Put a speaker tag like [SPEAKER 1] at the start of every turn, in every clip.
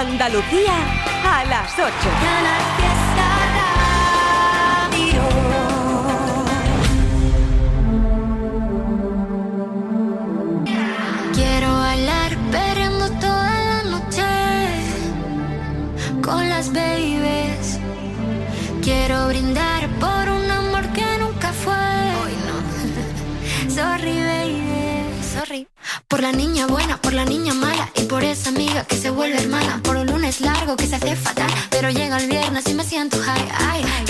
[SPEAKER 1] Andalucía a las 8.
[SPEAKER 2] Por la niña buena, por la niña mala y por esa amiga que se vuelve hermana. Por un lunes largo que se hace fatal, pero llega el viernes y me siento high. Ay, que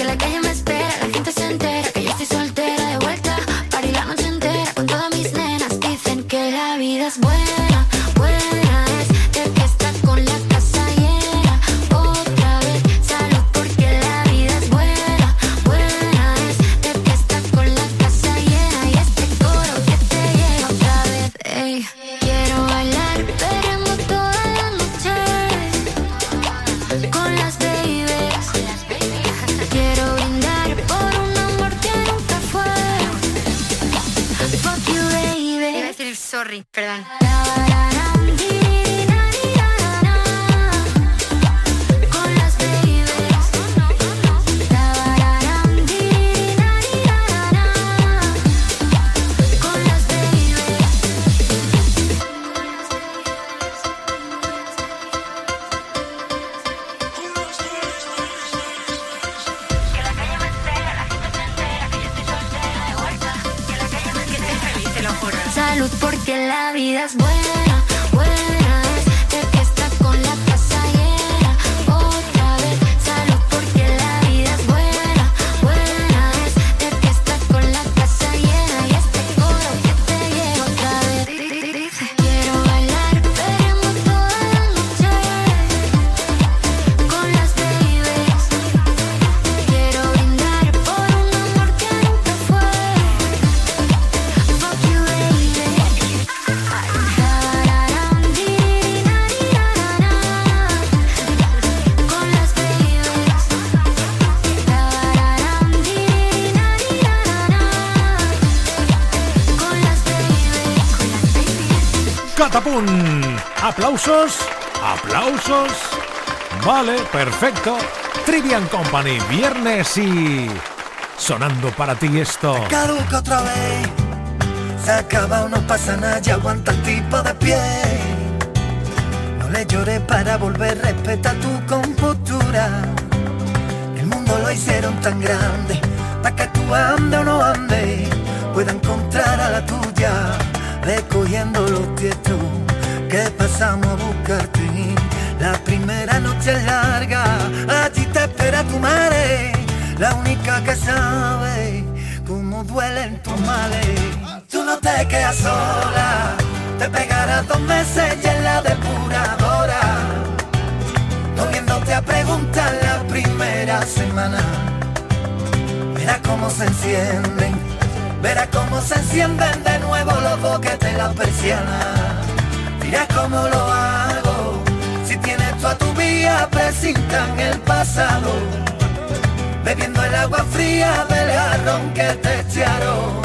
[SPEAKER 3] Aplausos. Aplausos. Vale, perfecto. Trivian Company, viernes y... Sonando para ti esto.
[SPEAKER 4] Caduca otra vez. Se acaba o no pasa nada, ya aguanta el tipo de pie. No le llores para volver, respeta tu compostura. El mundo lo hicieron tan grande, para que tú ande o no ande, pueda encontrar a la tuya, recogiendo los tietos que pasamos a buscarte. La primera noche es larga, allí te espera tu madre, la única que sabe cómo duelen tus males. Tú no te quedas sola, te pegarás dos meses y en la depuradora, volviéndote a preguntar la primera semana. Verás cómo se encienden, verás cómo se encienden de nuevo los boquetes de la persiana. Dirás cómo lo hago, si tienes tú a tu vía, presintan el pasado bebiendo el agua fría del jarrón que te echaron.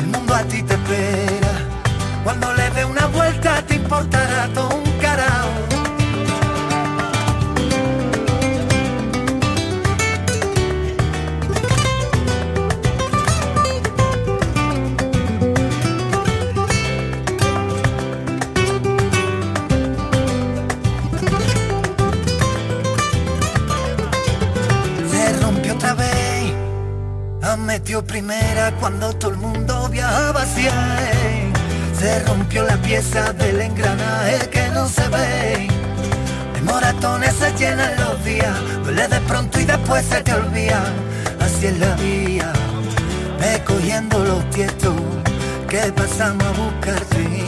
[SPEAKER 4] El mundo a ti te espera, cuando le dé una vuelta te importará todo rompió la pieza del engranaje que no se ve. De moratones se llenan los días, duele de pronto y después se te olvida. Así es la vida, ve cogiendo los tietos que pasamos a buscarte.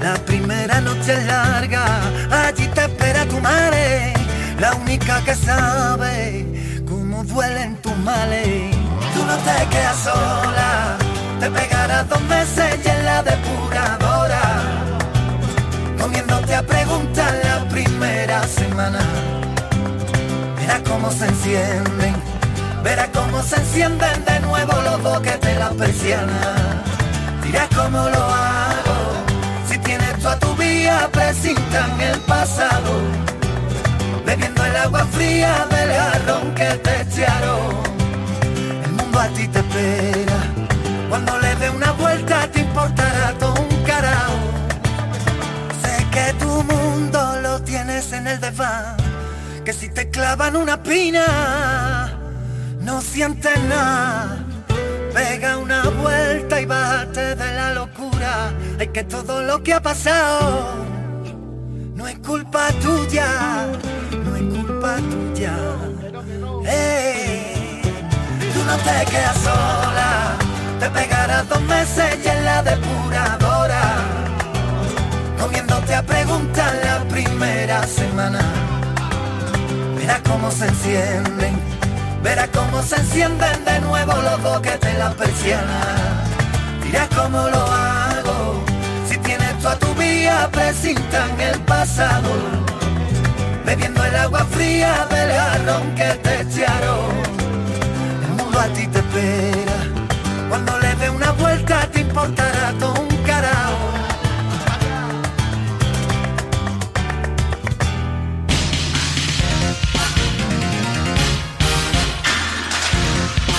[SPEAKER 4] La primera noche es larga, allí te espera tu madre, la única que sabe cómo duelen tus males. Tú no te quedas sola, te pegarás dos meses y en la semana. Verás cómo se encienden, verás cómo se encienden de nuevo los boquetes de la persiana. Dirás cómo lo hago, si tienes tú a tu vía, presintan el pasado, bebiendo el agua fría del jarrón que te echaron. El mundo a ti te espera, cuando le dé una vuelta te importará todo un carajo. Sé que tu mundo tienes en el desván, que si te clavan una pina, no sientes nada. Pega una vuelta y bájate de la locura. Hay que todo lo que ha pasado no es culpa tuya, no es culpa tuya. Eh, tú no te quedas sola, te pegarás dos meses y en la depuradora. Comiéndote a preguntar la primera semana. Verás cómo se encienden, verás cómo se encienden de nuevo los dos que te la persiana. Dirás cómo lo hago, si tienes tú a tu vida presinta en el pasado. Bebiendo el agua fría del jarrón que te echaron. El mundo a ti te espera, cuando le dé una vuelta te importará todo un carajo.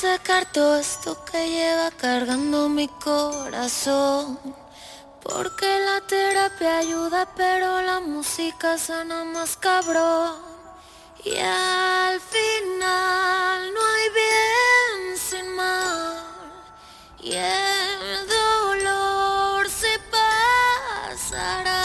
[SPEAKER 5] Sacar todo esto que lleva cargando mi corazón. Porque la terapia ayuda, pero la música sana más cabrón. Y al final no hay bien sin mal. Y el dolor se pasará.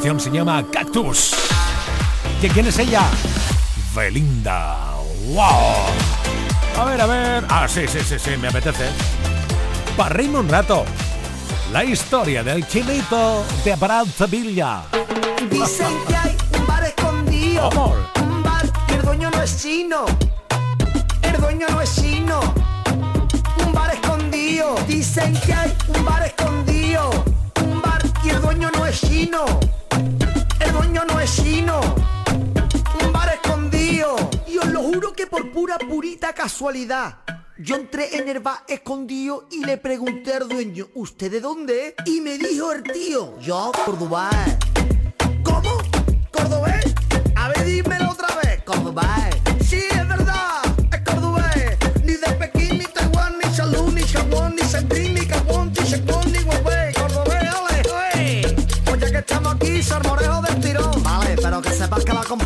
[SPEAKER 5] se
[SPEAKER 3] llama Cactus. ¿De quién es ella? Belinda. ¡Wow! A ver, a ver. Ah, sí, sí, sí, sí, me apetece. Para un rato. La historia del chilito de Abranza Villa.
[SPEAKER 6] Dicen que hay un bar escondido.
[SPEAKER 3] Amor.
[SPEAKER 6] Un bar que el dueño no es chino. El dueño no es chino. Un bar escondido. Dicen que hay un bar escondido. Un bar que el dueño no es chino el dueño no es chino, un bar escondido. Y os lo juro que por pura purita casualidad. Yo entré en el bar escondido y le pregunté al dueño, ¿usted de dónde? Y me dijo el tío, yo, Córdoba. ¿Cómo? ¿Cordobés? A ver, dímelo otra vez. Cordobés.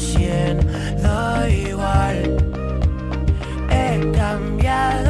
[SPEAKER 7] 100, da igual. He cambiado.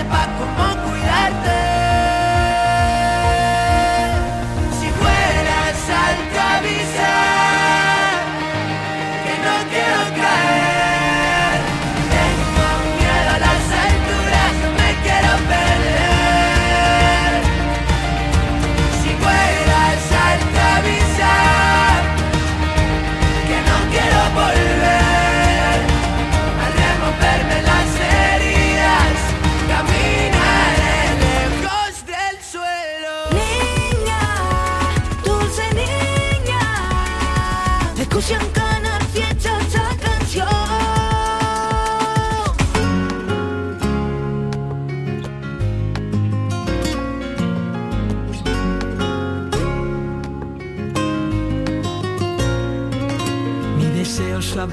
[SPEAKER 7] luna que sepa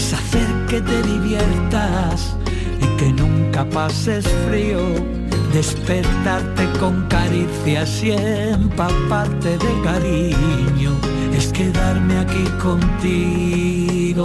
[SPEAKER 8] es hacer que te diviertas y que nunca pases frío, despertarte con caricias y empaparte de cariño, es quedarme aquí contigo.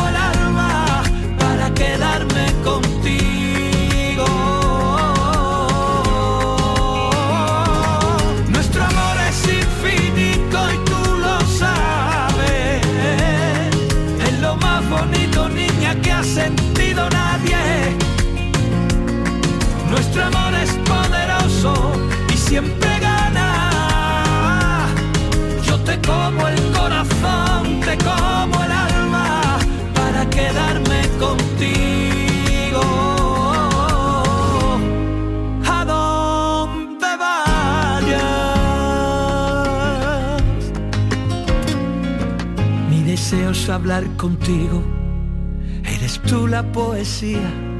[SPEAKER 8] Nuestro amor es poderoso y siempre gana. Yo te como el corazón, te como el alma para quedarme contigo. A donde vayas. Mi deseo es hablar contigo. Eres tú la poesía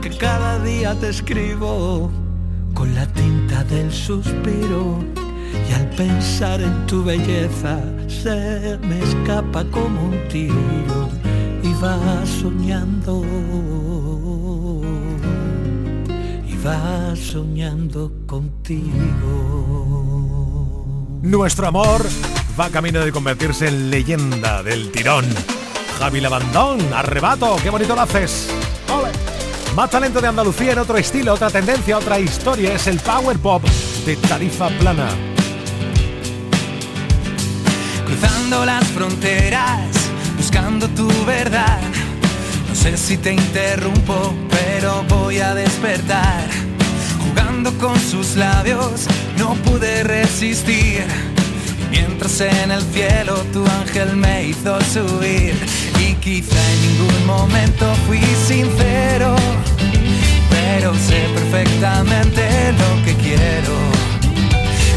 [SPEAKER 8] que cada día te escribo con la tinta del suspiro y al pensar en tu belleza se me escapa como un tiro y va soñando y va soñando contigo.
[SPEAKER 3] Nuestro amor va camino de convertirse en leyenda del tirón. Javi Labandón, arrebato, qué bonito lo haces. Más talento de Andalucía en otro estilo, otra tendencia, otra historia. Es el Power Pop de Tarifa Plana.
[SPEAKER 9] Cruzando las fronteras, buscando tu verdad. No sé si te interrumpo, pero voy a despertar. Jugando con sus labios, no pude resistir. Mientras en el cielo tu ángel me hizo subir. Y quizá en ningún momento fui sincero, pero sé perfectamente lo que quiero.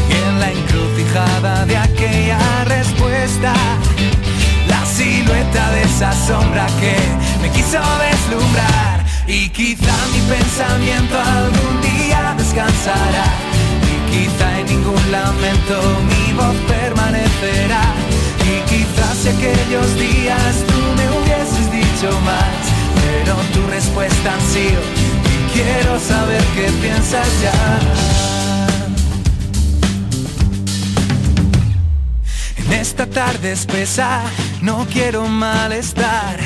[SPEAKER 9] Y en la encrucijada de aquella respuesta, la silueta de esa sombra que me quiso deslumbrar. Y quizá mi pensamiento algún día descansará. Y quizá en ningún lamento mi voz permanecerá. Y quizás si aquellos días tú me hubieses dicho más, pero tu respuesta ha sido y quiero saber qué piensas ya. En esta tarde espesa no quiero malestar,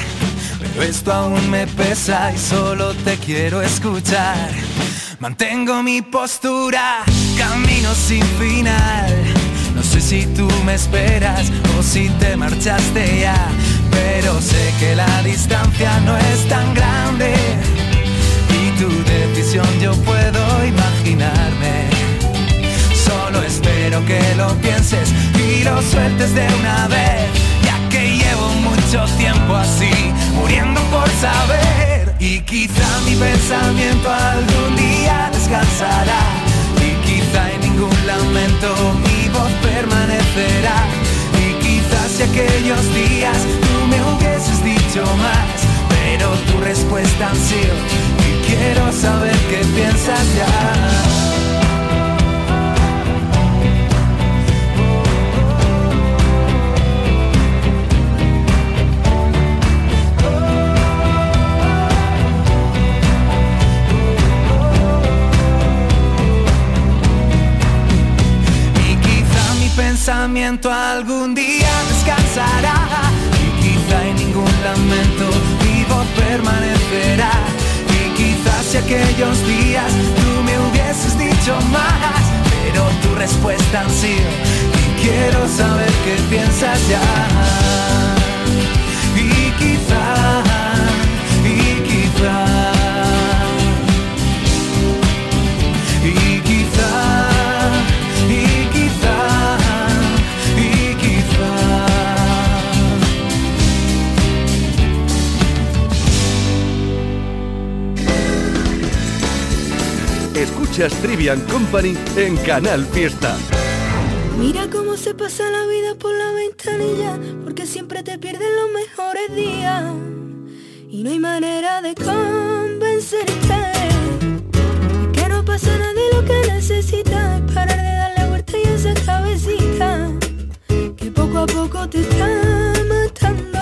[SPEAKER 9] pero esto aún me pesa y solo te quiero escuchar. Mantengo mi postura, camino sin final. Sé si tú me esperas o si te marchaste ya, pero sé que la distancia no es tan grande y tu decisión yo puedo imaginarme. Solo espero que lo pienses y lo sueltes de una vez, ya que llevo mucho tiempo así, muriendo por saber. Y quizá mi pensamiento algún día descansará, ningún lamento mi voz permanecerá. Y quizás si aquellos días tú me hubieses dicho más, pero tu respuesta ha sido, y quiero saber qué piensas ya. Pensamiento algún día descansará Y quizá en ningún lamento mi voz permanecerá. Y quizás si aquellos días tú me hubieses dicho más Pero tu respuesta ha sido Y quiero saber qué piensas ya
[SPEAKER 10] Escuchas Trivian Company en Canal Fiesta.
[SPEAKER 11] Mira cómo se pasa la vida por la ventanilla, porque siempre te pierden los mejores días. Y no hay manera de convencerte que no pasa nada y lo que necesitas es parar de darle vuelta y esa cabecita que poco a poco te está matando.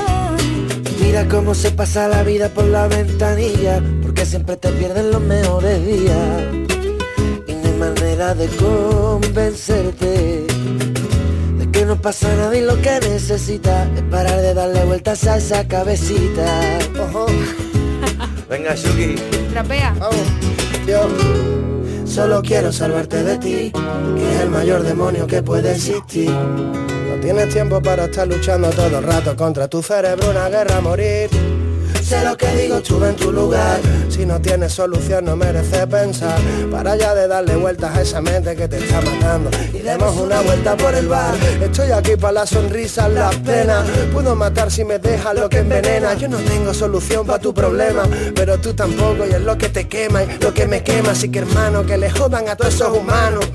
[SPEAKER 12] Mira cómo se pasa la vida por la ventanilla, porque siempre te pierden los mejores días. Manera de convencerte de que no pasa nada y lo que necesitas es parar de darle vueltas a esa cabecita. Venga, Shuki.
[SPEAKER 13] Trapea.
[SPEAKER 12] Yo solo quiero salvarte de ti, que es el mayor demonio que puede existir.
[SPEAKER 14] No tienes tiempo para estar luchando todo el rato contra tu cerebro, una guerra a morir.
[SPEAKER 12] Sé lo que digo, estuve en tu lugar.
[SPEAKER 14] Si no tienes solución no merece pensar. Para ya de darle vueltas a esa mente que te está matando.
[SPEAKER 12] Y demos una vuelta por el bar.
[SPEAKER 14] Estoy aquí para las sonrisas, las penas. Puedo matar si me dejas lo que envenena. Yo no tengo solución para tu problema, pero tú tampoco y es lo que te quema y lo que me quema. Así que hermano, que le jodan a todos esos humanos.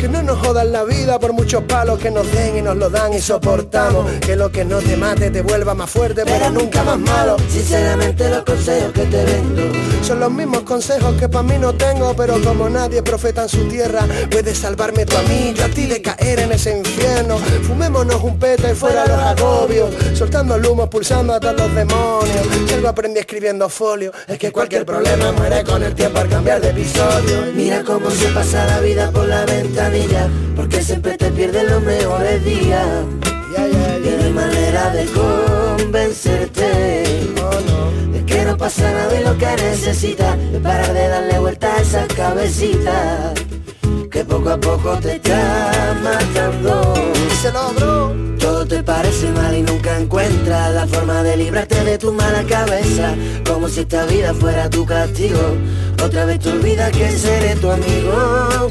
[SPEAKER 14] Que no nos jodan la vida por muchos palos que nos den y nos lo dan y soportamos. Que lo que no te mate te vuelva más fuerte, pero, nunca más malo.
[SPEAKER 12] Sinceramente los consejos que te vendo
[SPEAKER 14] son los mismos consejos que para mí no tengo, pero como nadie profeta en su tierra, puedes salvarme tú a mí, yo a ti de caer en ese infierno. Fumémonos un peta y fuera los agobios, soltando el humo, pulsando a todos los demonios. Si algo aprendí escribiendo folio, es que cualquier problema muere con el tiempo al cambiar de episodio.
[SPEAKER 12] Mira cómo se pasa la vida por la porque siempre te pierden los mejores días. Y no hay manera de convencerte de que no pasa nada y lo que necesitas es parar de darle vuelta a esa cabecita que poco a poco te está matando.
[SPEAKER 14] Se logró.
[SPEAKER 12] Todo te parece mal y nunca encuentras la forma de librarte de tu mala cabeza, como si esta vida fuera tu castigo. Otra vez te olvidas que seré tu amigo,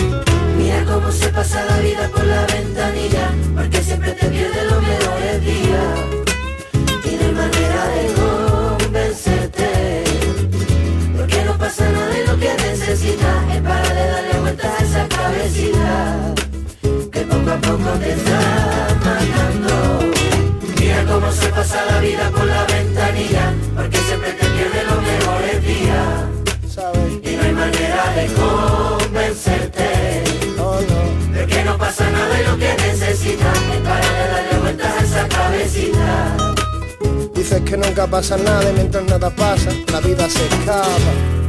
[SPEAKER 12] Se pasa la vida por la ventanilla, porque siempre te pierden los mejores días. Y no hay manera de convencerte, porque no pasa nada y lo que necesitas es para de darle vueltas a esa cabecita, que poco a poco te está matando. Mira cómo se pasa la vida por la ventanilla, porque siempre te pierden los mejores días. Y no hay manera de convencerte lo que para de darle vueltas a esa cabecita.
[SPEAKER 14] Dices que nunca pasa nada y mientras nada pasa, la vida se escapa.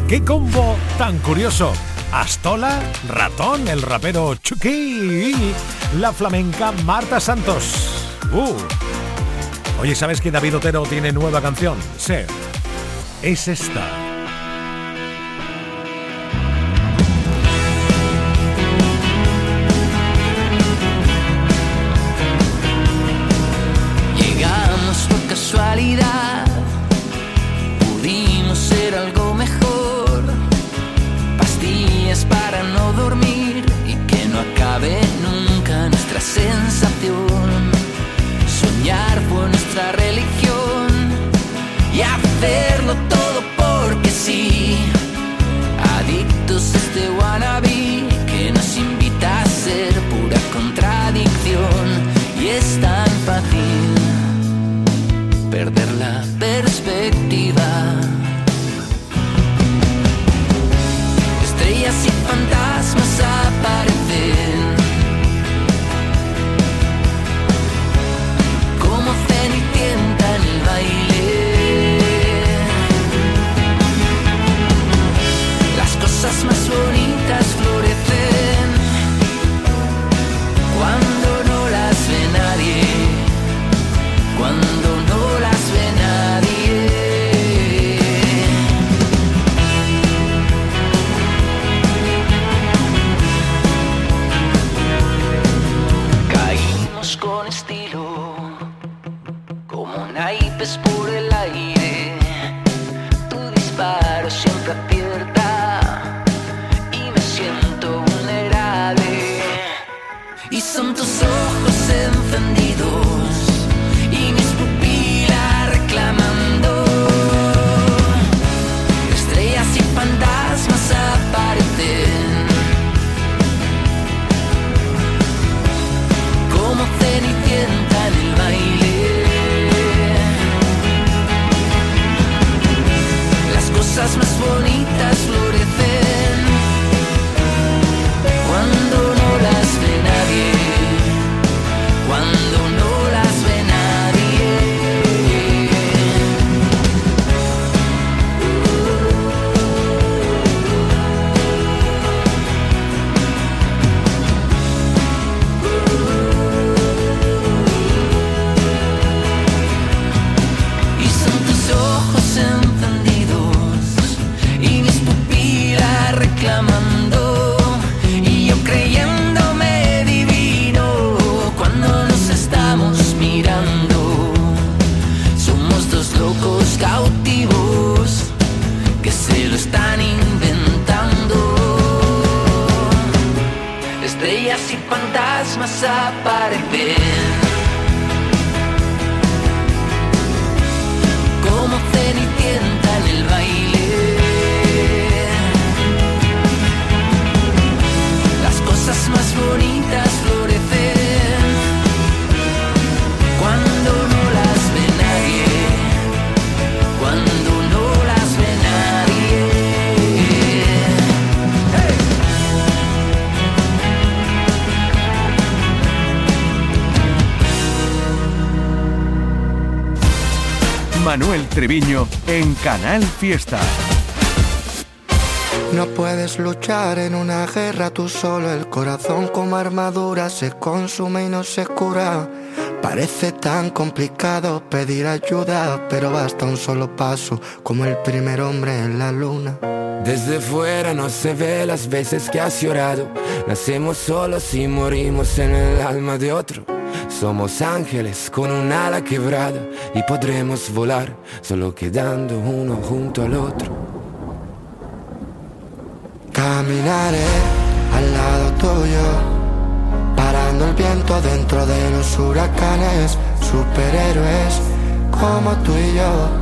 [SPEAKER 3] ¡Qué combo tan curioso! Astola, Ratón, el rapero Chucky y la flamenca Marta Santos. ¡Uh! Oye, ¿sabes que David Otero tiene nueva canción? Sí. Es esta.
[SPEAKER 10] Manuel Canal Fiesta.
[SPEAKER 13] No puedes luchar en una guerra tú solo, el corazón como armadura se consume y no se cura. Parece tan complicado pedir ayuda, pero basta un solo paso, como el primer hombre en la luna.
[SPEAKER 15] Desde fuera no se ve las veces que has llorado. Nacemos solos y morimos en el alma de otro. Somos ángeles con un ala quebrada y podremos volar solo quedando uno junto al otro.
[SPEAKER 13] Caminaré al lado tuyo, parando el viento dentro de los huracanes, superhéroes como tú y yo.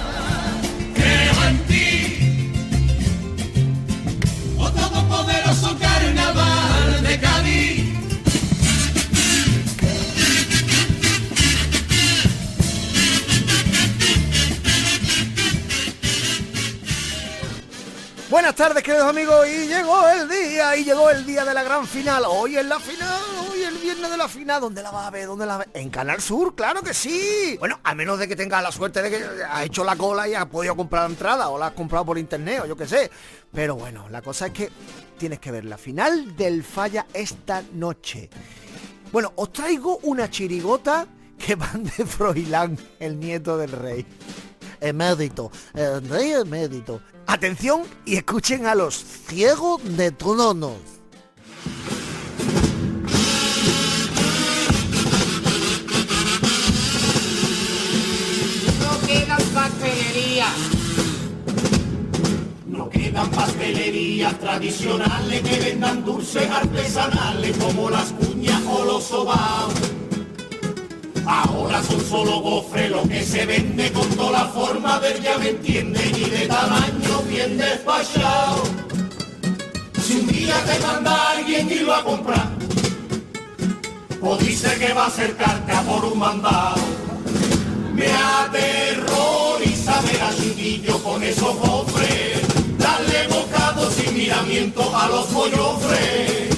[SPEAKER 6] Buenas tardes, queridos amigos, y llegó el día, y llegó el día de la gran final. Hoy es la final, hoy es el viernes de la final. ¿Dónde la vas a ver? ¿Dónde la vas En Canal Sur, claro que sí. Bueno, a menos de que tengas la suerte de que has hecho la cola y has podido comprar la entrada, o la has comprado por internet, o yo qué sé. Pero bueno, la cosa es que tienes que ver la final del Falla esta noche. Bueno, os traigo una chirigota que van de Froilán, el nieto del rey. Emérito, el rey emérito. Atención y escuchen a los ciegos de tronos.
[SPEAKER 16] No quedan pastelerías. No quedan pastelerías tradicionales que vendan dulces artesanales como las cuñas o los sobaos. Ahora son solo gofres lo que se vende con toda la forma del ya me entienden y de tamaño bien despachado. Si un día te manda alguien y lo a comprar, o dice que va a ser carga por un mandado. Me aterroriza ver a chiquillo con esos cofres, darle bocado sin miramiento a los mollofres.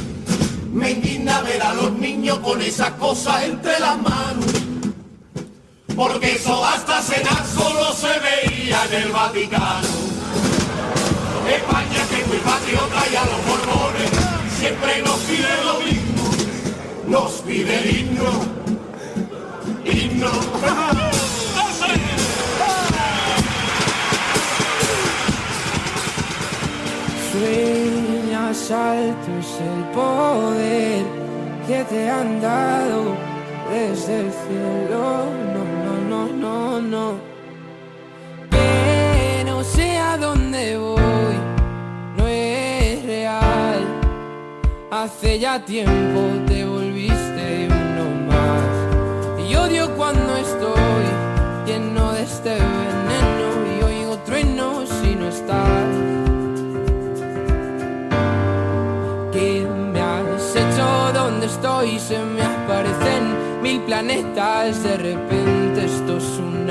[SPEAKER 16] Me indigna ver a los niños con esas cosas entre las manos. Porque eso hasta cenar solo se veía en el Vaticano. España que es muy patriota y a los borbones siempre nos pide lo mismo. Nos pide el himno. Himno.
[SPEAKER 17] Sueñas alto es el poder que te han dado desde el cielo. No, no, no, no. Que no sé a dónde voy, no es real. Hace ya tiempo te volviste uno más. Y odio cuando estoy lleno de este veneno y oigo truenos si no estás. ¿Qué me has hecho? ¿Dónde estoy? Se me aparecen mil planetas. De repente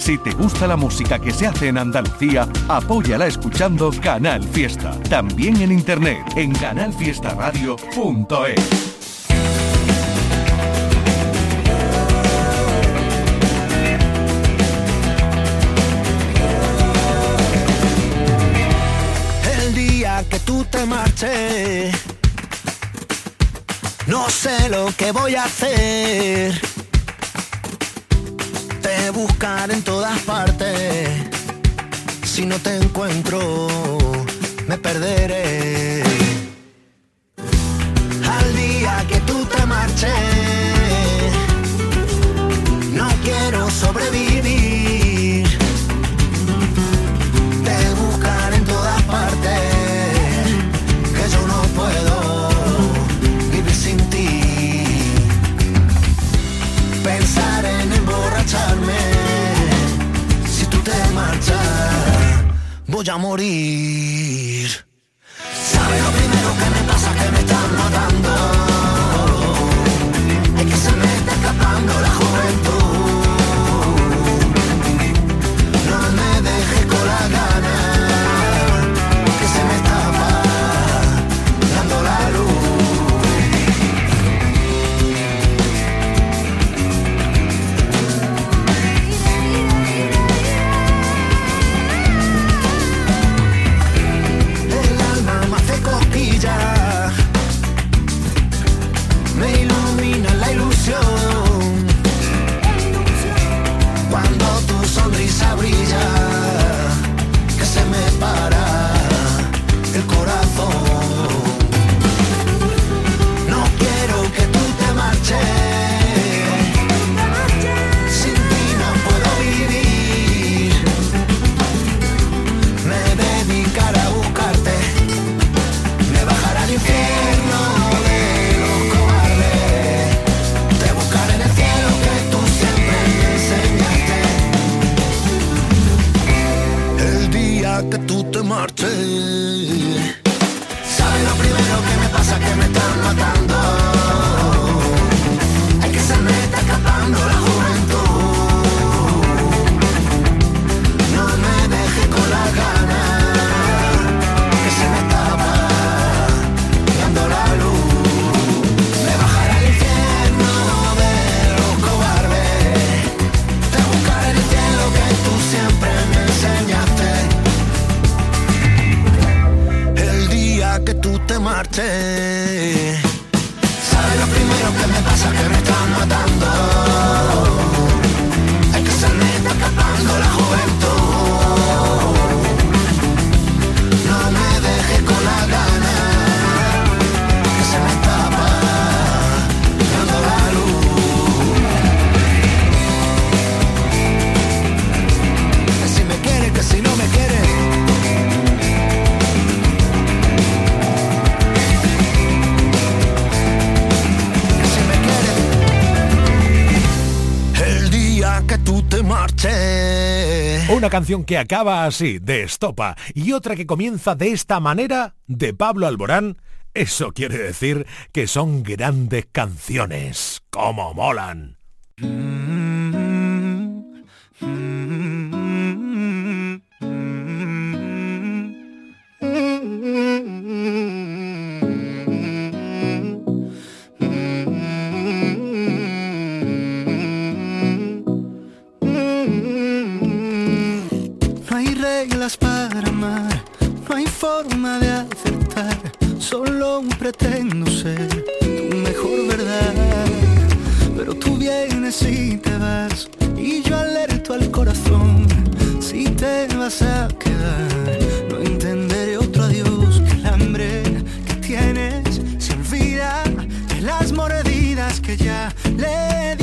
[SPEAKER 18] Si te gusta la música que se hace en Andalucía, apóyala escuchando Canal Fiesta. También en internet en canalfiestaradio.es.
[SPEAKER 4] que tú te marches. No sé lo que voy a hacer buscar en todas partes. Si no te encuentro, me perderé. Al día que tú te marches voy a morir.
[SPEAKER 3] Una canción que acaba así, de estopa, y otra que comienza de esta manera, de Pablo Alborán, eso quiere decir que son grandes canciones. ¡Cómo molan!
[SPEAKER 4] Mm, mm, mm. forma de acertar, solo pretendo ser tu mejor verdad. Pero tú vienes y te vas, y yo alerto al corazón, si te vas a quedar, no entenderé otro adiós que el hambre que tienes se olvida de las mordidas que ya le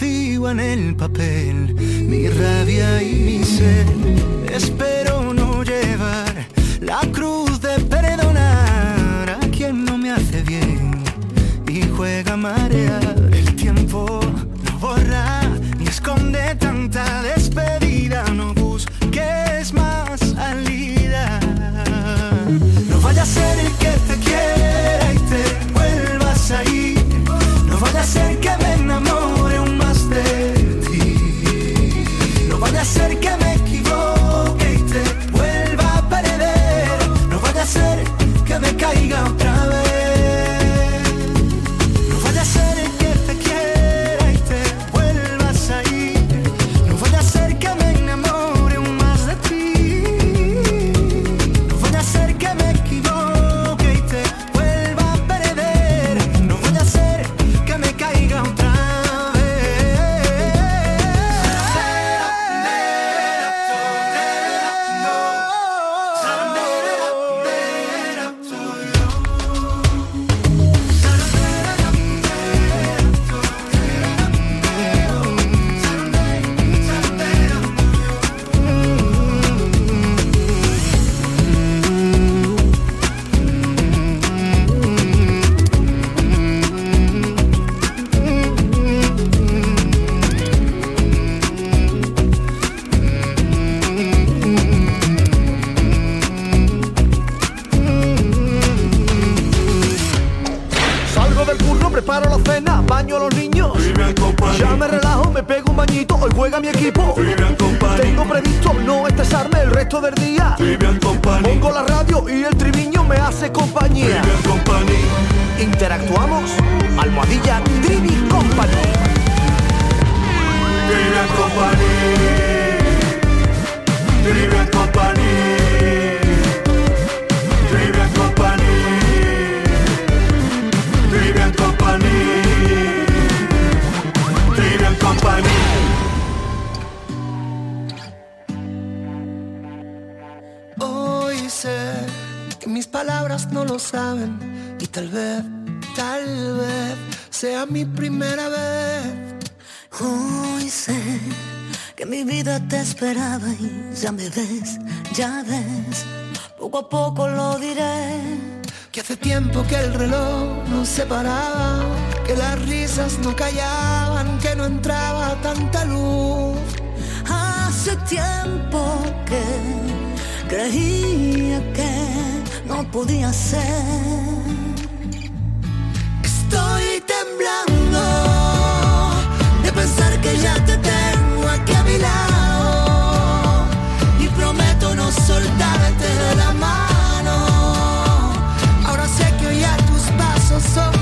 [SPEAKER 19] vacío en el papel, mi rabia y mi
[SPEAKER 20] Interactuamos, almohadilla Trivi Company.
[SPEAKER 21] Trivian Company. Trivian Company. Trivian Company. Trivian Company. Trivian Company.
[SPEAKER 19] Hoy sé que mis palabras no lo saben y tal vez, tal vez sea mi primera vez.
[SPEAKER 12] Hoy sé que mi vida te esperaba y ya me ves, ya ves, poco a poco lo diré.
[SPEAKER 19] Que hace tiempo que el reloj nos separaba, que las risas no callaban, que no entraba tanta luz.
[SPEAKER 12] Hace tiempo que creía que no podía ser.
[SPEAKER 19] Estoy temblando de pensar que ya te tengo aquí a mi lado y prometo no soltarte de la mano. Ahora sé que hoy a tus pasos son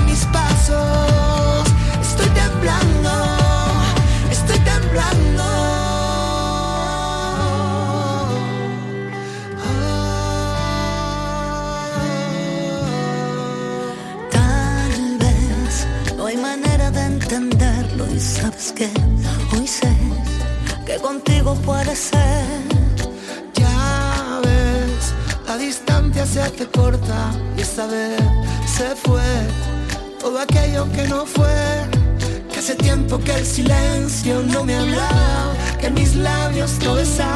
[SPEAKER 12] sabes que hoy sé que contigo puede ser.
[SPEAKER 19] Ya ves, la distancia se hace corta y esta vez se fue todo aquello que no fue. Que hace tiempo que el silencio no me hablaba, que mis labios no besaban,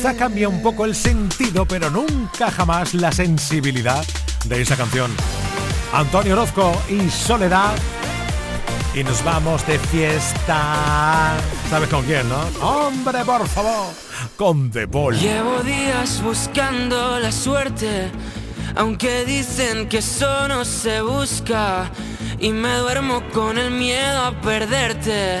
[SPEAKER 3] Cambia un poco el sentido, pero nunca jamás la sensibilidad de esa canción. Antonio Orozco y Soledad y nos vamos de fiesta. ¿Sabes con quién, no? Hombre, por favor, con The Ball.
[SPEAKER 22] Llevo días buscando la suerte, aunque dicen que eso no se busca. Y me duermo con el miedo a perderte.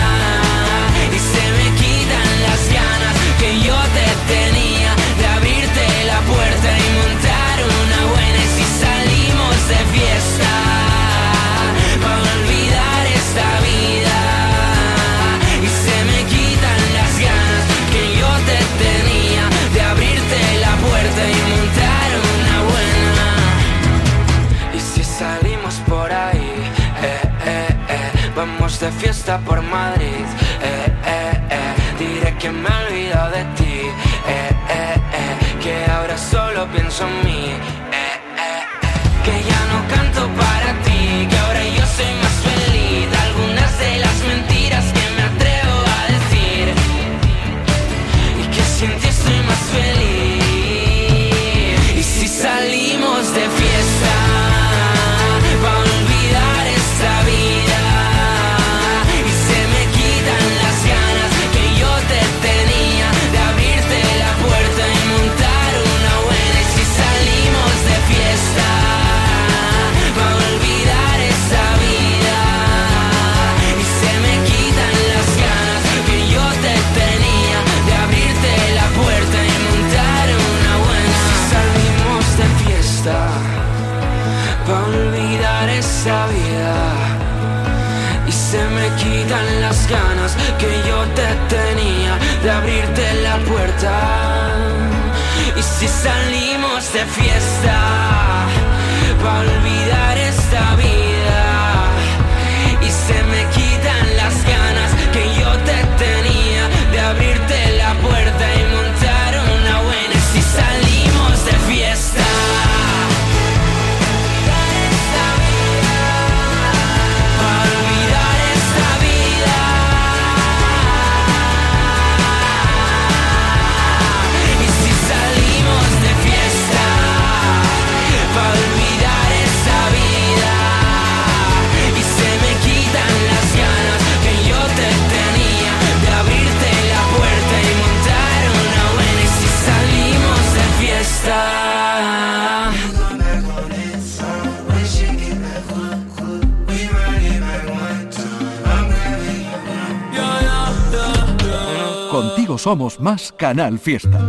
[SPEAKER 18] Somos más Canal Fiesta.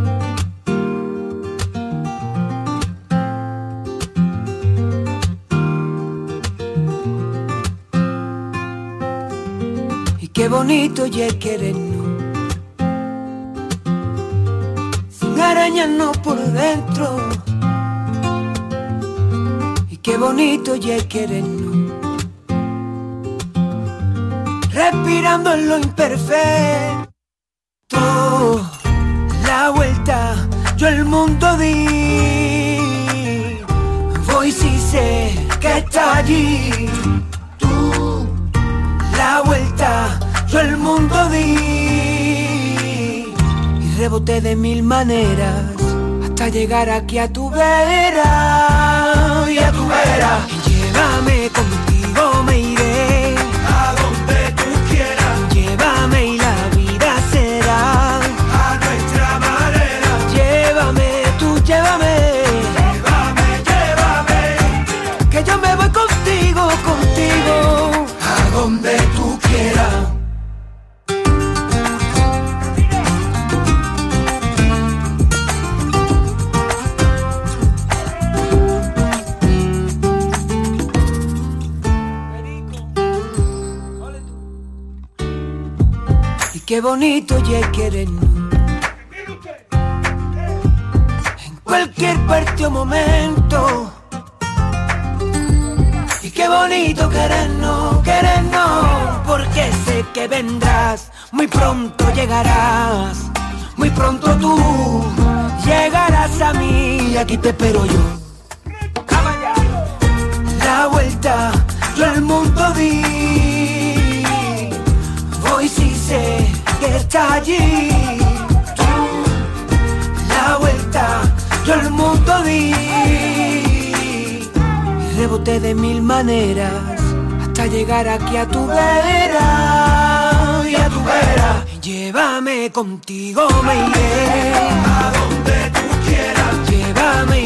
[SPEAKER 19] Y qué bonito ya es querernos Sin arañarnos por dentro. Y qué bonito ya es querernos Respirando en lo imperfecto hasta llegar aquí a tu vera y a tu vera. Y llévame contigo, Qué bonito y hay. En cualquier parte o momento. Y qué bonito querernos, querernos. Porque sé que vendrás, muy pronto llegarás. Muy pronto tú llegarás a mí y aquí te espero yo. La vuelta yo al mundo di. Voy si sé que está allí. Tú, la vuelta, yo el mundo di. Y reboté de mil maneras hasta llegar aquí a tu vera y a tu vera. Llévame contigo, me iré a donde tú quieras. Llévame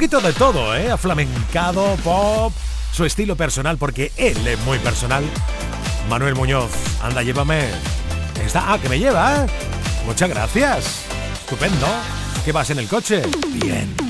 [SPEAKER 3] poquito de todo, ¿eh? Flamencado, pop, su estilo personal, porque él es muy personal. Manuel Muñoz, anda, llévame. Está, ah, que me lleva, ¿eh? Muchas gracias. Estupendo. ¿Qué vas en el coche? Bien.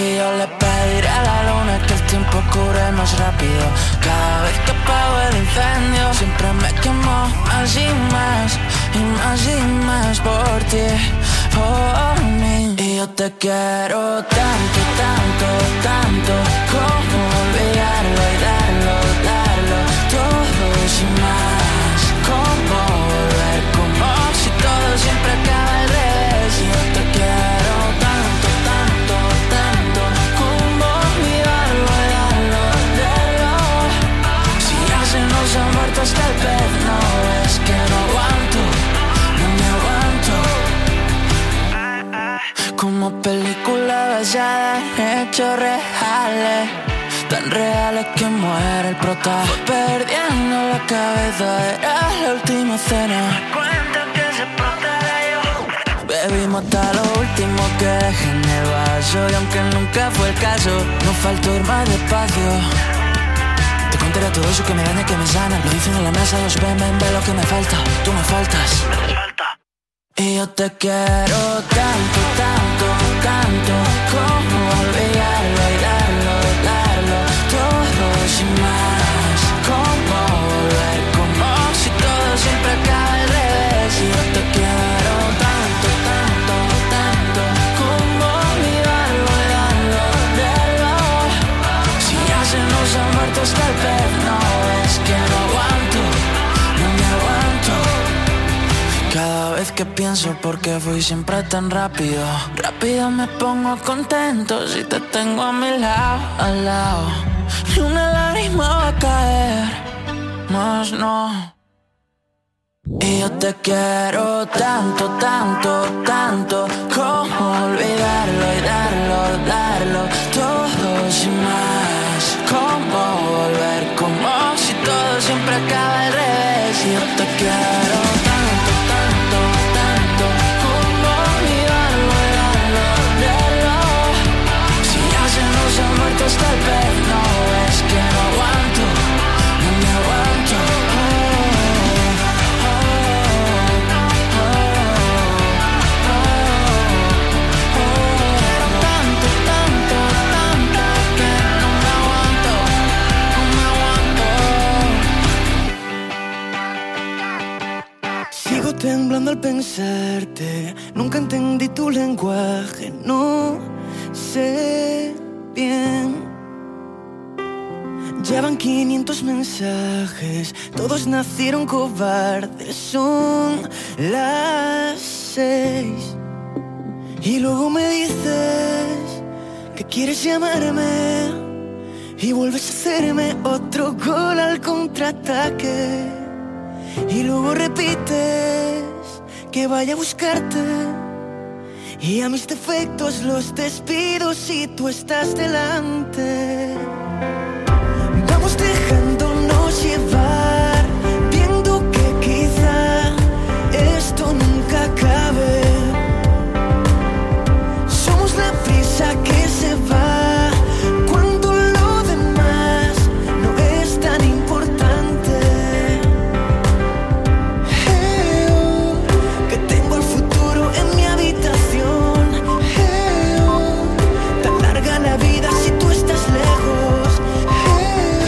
[SPEAKER 10] Y yo le pediré a la luna que el tiempo cure más rápido. Cada vez que apago el incendio, siempre me quemo más y más, y más y más por ti, por mí. Y yo te quiero tanto, tanto, tanto, como olvidarlo y darlo, darlo, todo sin más. Como película basada en hechos reales, tan reales que muere el prota. Perdiendo la cabeza, era la última cena. Cuenta que se yo. Bebimos hasta lo último que dejé en el vaso. Y aunque nunca fue el caso, no faltó ir más despacio. Te contaré todo eso que me daña, que me sana. Lo dicen en la mesa, los ven, ven, ve lo que me falta. Tú me faltas. Y yo te quiero tanto, tanto, tanto Como olvidarlo y darlo, darlo Todo sin más. Como volver, como si todo siempre acaba al revés yo te quiero tanto, tanto, tanto Como olvidarlo y darlo, darlo Si ya se nos ha muerto hasta el que pienso por qué fui siempre tan rápido. Rápido me pongo contento si te tengo a mi lado, al lado. Ni una lágrima va a caer, más no. Y yo te quiero tanto, tanto, tanto. Como olvidarlo y darlo, darlo Todo sin más Como volver, como si todo siempre acaba al revés. Y yo te quiero
[SPEAKER 19] al pensarte, nunca entendí tu lenguaje, no sé bien. Llevan 500 mensajes, todos nacieron cobardes, son las seis. Y luego me dices que quieres llamarme y vuelves a hacerme otro gol al contraataque. Y luego repites que vaya a buscarte. Y a mis defectos los despido si tú estás delante. Vamos dejándonos llevar.